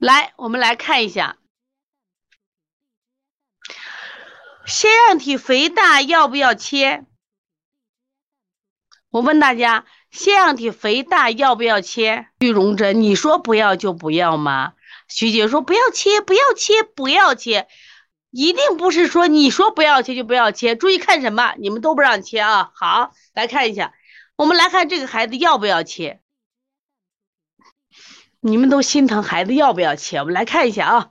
来，我们来看一下，腺样体肥大要不要切？我问大家，腺样体肥大要不要切？玉荣珍，你说不要就不要吗？徐姐说不要切，不要切，不要切，一定不是说你说不要切就不要切。注意看什么？你们都不让切啊！好，来看一下，我们来看这个孩子要不要切？你们都心疼孩子要不要切？我们来看一下啊。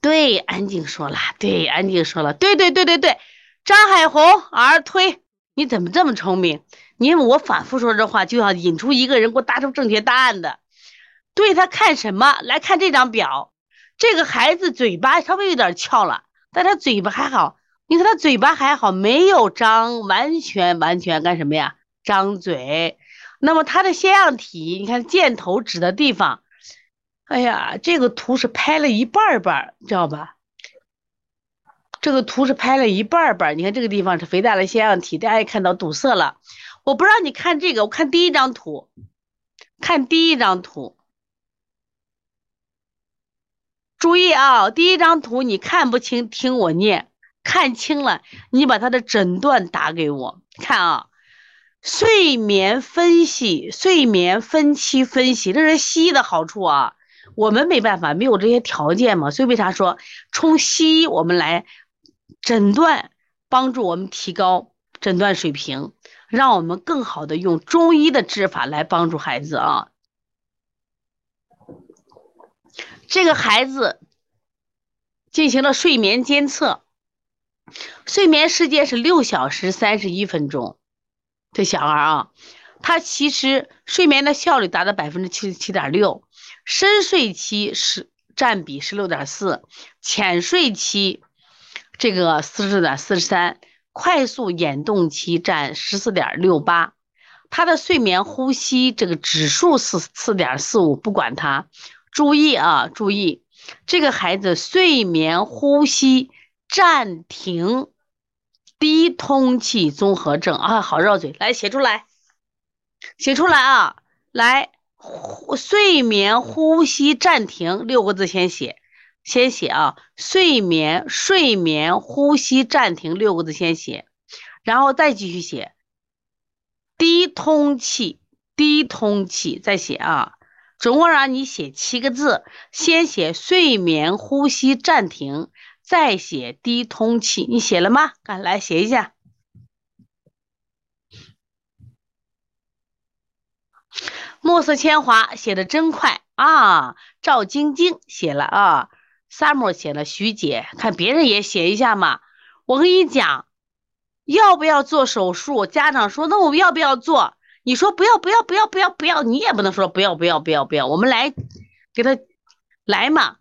对，安静说了，对，安静说了，对对对对对，张海红儿推，你怎么这么聪明？因为我反复说这话，就要引出一个人给我答出正确答案的。对他看什么？来看这张表，这个孩子嘴巴稍微有点翘了，但他嘴巴还好。你看他嘴巴还好，没有张，完全完全干什么呀？张嘴。那么它的腺样体，你看箭头指的地方，哎呀，这个图是拍了一半儿半，知道吧？这个图是拍了一半儿半，你看这个地方是肥大的腺样体，大家也看到堵塞了。我不让你看这个，我看第一张图，看第一张图。注意啊，第一张图你看不清，听我念；看清了，你把它的诊断打给我看啊。睡眠分析、睡眠分期分析，这是西医的好处啊。我们没办法，没有这些条件嘛，所以为啥说从西医我们来诊断，帮助我们提高诊断水平，让我们更好的用中医的治法来帮助孩子啊。这个孩子进行了睡眠监测，睡眠时间是六小时三十一分钟。这小孩啊，他其实睡眠的效率达到百分之七十七点六，深睡期是占比十六点四，浅睡期这个四十点四十三，快速眼动期占十四点六八。他的睡眠呼吸这个指数是四点四五，不管他。注意啊，注意，这个孩子睡眠呼吸暂停，低通气综合症。啊，好绕嘴，来写出来，写出来啊，来，睡眠呼吸暂停六个字先写，先写啊，睡眠睡眠呼吸暂停六个字先写，然后再继续写，低通气低通气再写啊。总共让你写七个字，先写睡眠呼吸暂停，再写低通气。你写了吗？看，来写一下。墨色铅华写的真快啊！赵晶晶写了啊，summer 写了，徐姐看别人也写一下嘛。我跟你讲，要不要做手术？家长说，那我们要不要做？你说不要不要不要不要不要，你也不能说不要不要不要不要。我们来给他来嘛，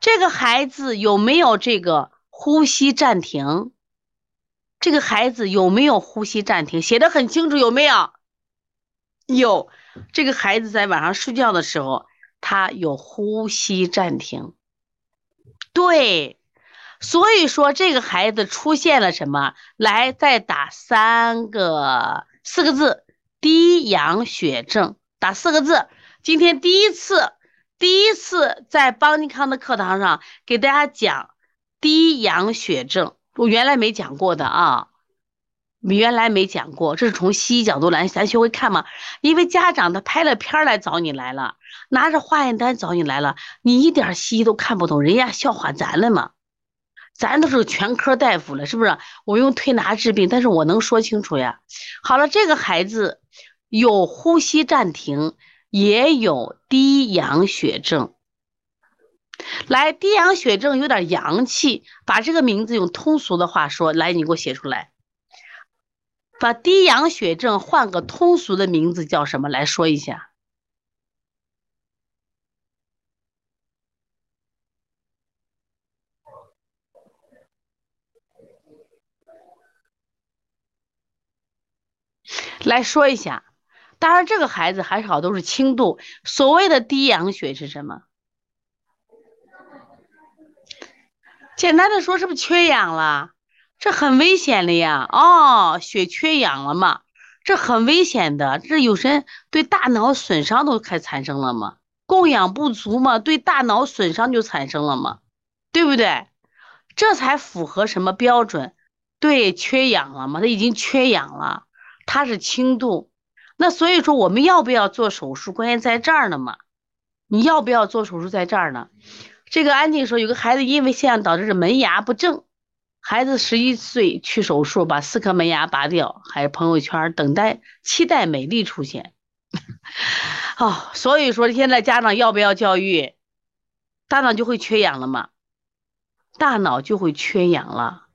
这个孩子有没有这个呼吸暂停？这个孩子有没有呼吸暂停？写的很清楚，有没有？有。这个孩子在晚上睡觉的时候，他有呼吸暂停。对，所以说这个孩子出现了什么？来，再打三个四个字。低氧血症，打四个字。今天第一次，第一次在邦尼康的课堂上给大家讲低氧血症，我原来没讲过的啊，原来没讲过。这是从西医角度来，咱学会看嘛。因为家长他拍了片来找你来了，拿着化验单找你来了，你一点西医都看不懂，人家笑话咱了嘛。咱都是全科大夫了，是不是？我用推拿治病，但是我能说清楚呀。好了，这个孩子有呼吸暂停，也有低氧血症。来，低氧血症有点洋气，把这个名字用通俗的话说，来，你给我写出来。把低氧血症换个通俗的名字叫什么？来说一下。来说一下，当然这个孩子还好，都是轻度。所谓的低氧血是什么？简单的说，是不是缺氧了？这很危险的呀！哦，血缺氧了嘛？这很危险的，这有些对大脑损伤都开产生了嘛？供氧不足嘛，对大脑损伤就产生了嘛，对不对？这才符合什么标准？对，缺氧了嘛，他已经缺氧了，他是轻度。那所以说，我们要不要做手术？关键在这儿呢嘛。你要不要做手术，在这儿呢？这个安静说，有个孩子因为现象导致是门牙不正，孩子十一岁去手术，把四颗门牙拔掉，还是朋友圈等待期待美丽出现。哦，所以说现在家长要不要教育？大脑就会缺氧了嘛？大脑就会缺氧了。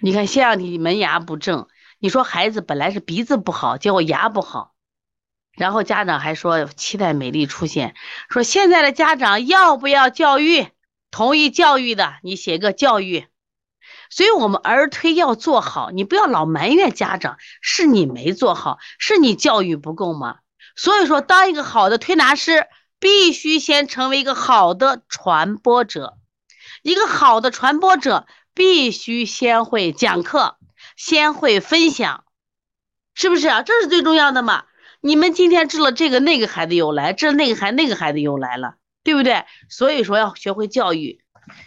你看腺样体门牙不正，你说孩子本来是鼻子不好，结果牙不好，然后家长还说期待美丽出现，说现在的家长要不要教育？同意教育的，你写个教育。所以我们儿推要做好，你不要老埋怨家长，是你没做好，是你教育不够吗？所以说，当一个好的推拿师，必须先成为一个好的传播者。一个好的传播者，必须先会讲课，先会分享，是不是啊？这是最重要的嘛。你们今天治了这个，那个孩子又来；治那个孩，那个孩子又来了，对不对？所以说要学会教育。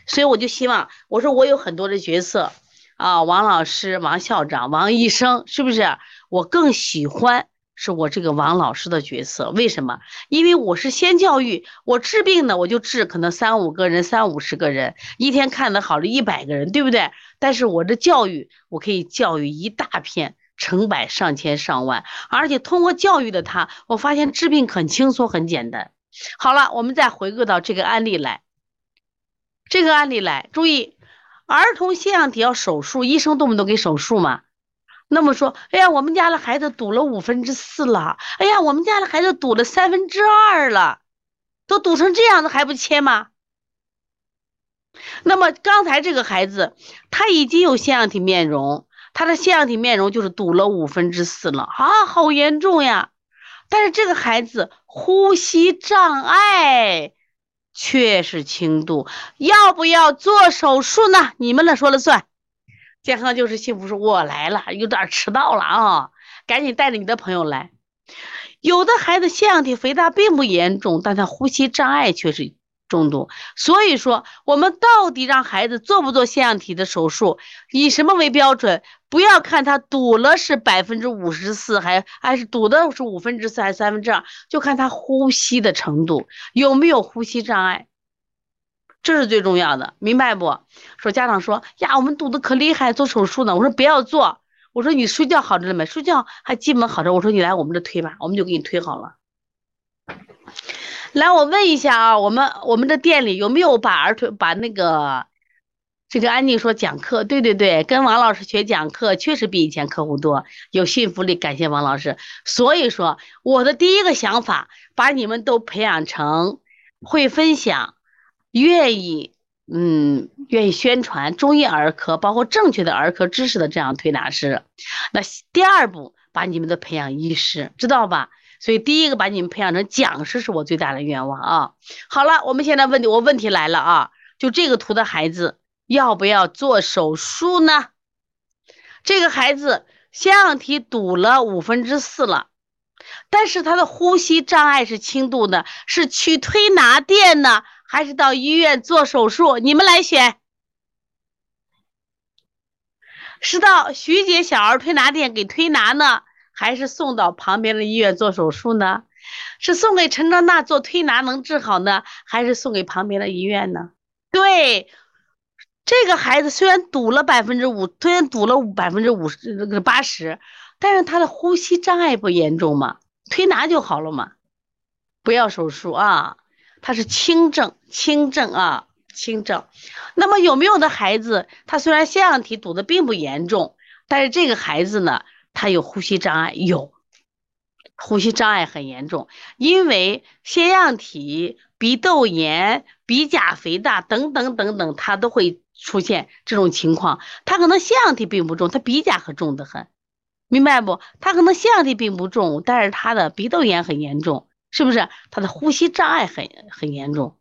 所以我就希望，我说我有很多的角色啊，王老师、王校长、王医生，是不是？我更喜欢是我这个王老师的角色。为什么？因为我是先教育，我治病呢，我就治可能三五个人、三五十个人，一天看的好了一百个人，对不对？但是我的教育，我可以教育一大片、成百上千上万，而且通过教育的他，我发现治病很轻松、很简单。好了，我们再回归到这个案例来。这个案例来，注意，儿童腺样体要手术，医生动不动给手术嘛？那么说，哎呀，我们家的孩子堵了五分之四了，哎呀，我们家的孩子堵了三分之二了，都堵成这样子还不切吗？那么刚才这个孩子，他已经有腺样体面容，他的腺样体面容就是堵了五分之四了啊，好严重呀！但是这个孩子呼吸障碍。却是轻度，要不要做手术呢？你们来说了算。健康就是幸福，说我来了，有点迟到了啊，赶紧带着你的朋友来。有的孩子腺样体肥大并不严重，但他呼吸障碍却是。重度，所以说我们到底让孩子做不做腺样体的手术，以什么为标准？不要看他堵了是百分之五十四，还还是堵的是五分之四还是三分之二，就看他呼吸的程度有没有呼吸障碍，这是最重要的，明白不？说家长说呀，我们堵得可厉害，做手术呢。我说不要做，我说你睡觉好着了没？睡觉还基本好着。我说你来我们这推吧，我们就给你推好了。来，我问一下啊，我们我们的店里有没有把儿童把那个这个安静说讲课？对对对，跟王老师学讲课，确实比以前客户多，有信服力，感谢王老师。所以说，我的第一个想法，把你们都培养成会分享、愿意嗯愿意宣传中医儿科，包括正确的儿科知识的这样推拿师。那第二步，把你们的培养医师，知道吧？所以第一个把你们培养成讲师是我最大的愿望啊！好了，我们现在问题，我问题来了啊！就这个图的孩子要不要做手术呢？这个孩子腺样体堵了五分之四了，但是他的呼吸障碍是轻度的，是去推拿店呢，还是到医院做手术？你们来选，是到徐姐小儿推拿店给推拿呢？还是送到旁边的医院做手术呢？是送给陈章娜做推拿能治好呢？还是送给旁边的医院呢？对，这个孩子虽然堵了百分之五，虽然堵了百分之五十那个八十，但是他的呼吸障碍不严重嘛，推拿就好了嘛，不要手术啊，他是轻症，轻症啊，轻症。那么有没有的孩子，他虽然腺样体堵的并不严重，但是这个孩子呢？他有呼吸障碍，有呼吸障碍很严重，因为腺样体、鼻窦炎、鼻甲肥大等等等等，他都会出现这种情况。他可能腺样体并不重，他鼻甲可重得很，明白不？他可能腺样体并不重，但是他的鼻窦炎很严重，是不是？他的呼吸障碍很很严重。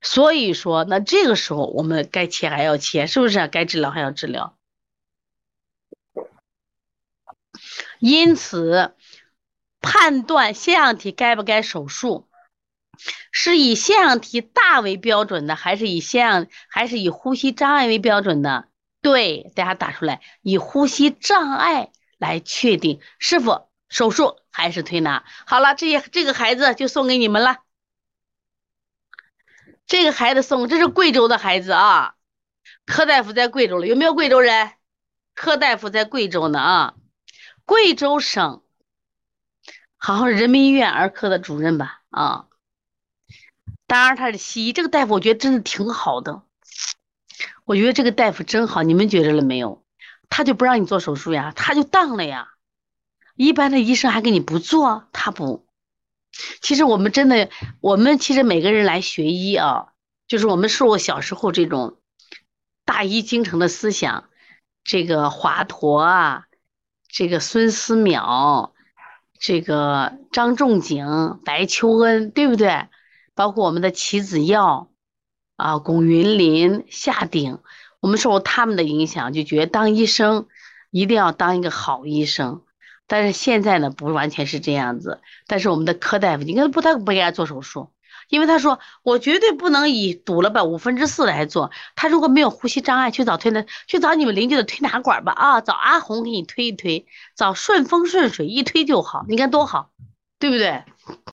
所以说，那这个时候我们该切还要切，是不是？该治疗还要治疗。因此，判断腺样体该不该手术，是以腺样体大为标准的，还是以腺样还是以呼吸障碍为标准的？对，大家打出来，以呼吸障碍来确定是否手术还是推拿。好了，这些这个孩子就送给你们了。这个孩子送，这是贵州的孩子啊，柯大夫在贵州了，有没有贵州人？柯大夫在贵州呢啊，贵州省，好像人民医院儿科的主任吧啊。当然他是西医，这个大夫我觉得真的挺好的。我觉得这个大夫真好，你们觉着了没有？他就不让你做手术呀，他就当了呀。一般的医生还给你不做，他不。其实我们真的，我们其实每个人来学医啊，就是我们受过小时候这种大医精诚的思想，这个华佗啊，这个孙思邈，这个张仲景、白求恩，对不对？包括我们的齐子耀啊、龚云林、夏鼎，我们受他们的影响，就觉得当医生一定要当一个好医生。但是现在呢，不完全是这样子。但是我们的柯大夫，你看不，他不给他做手术，因为他说我绝对不能以堵了吧五分之四来做。他如果没有呼吸障碍，去找推拿，去找你们邻居的推拿馆吧啊，找阿红给你推一推，找顺风顺水一推就好，你看多好，对不对？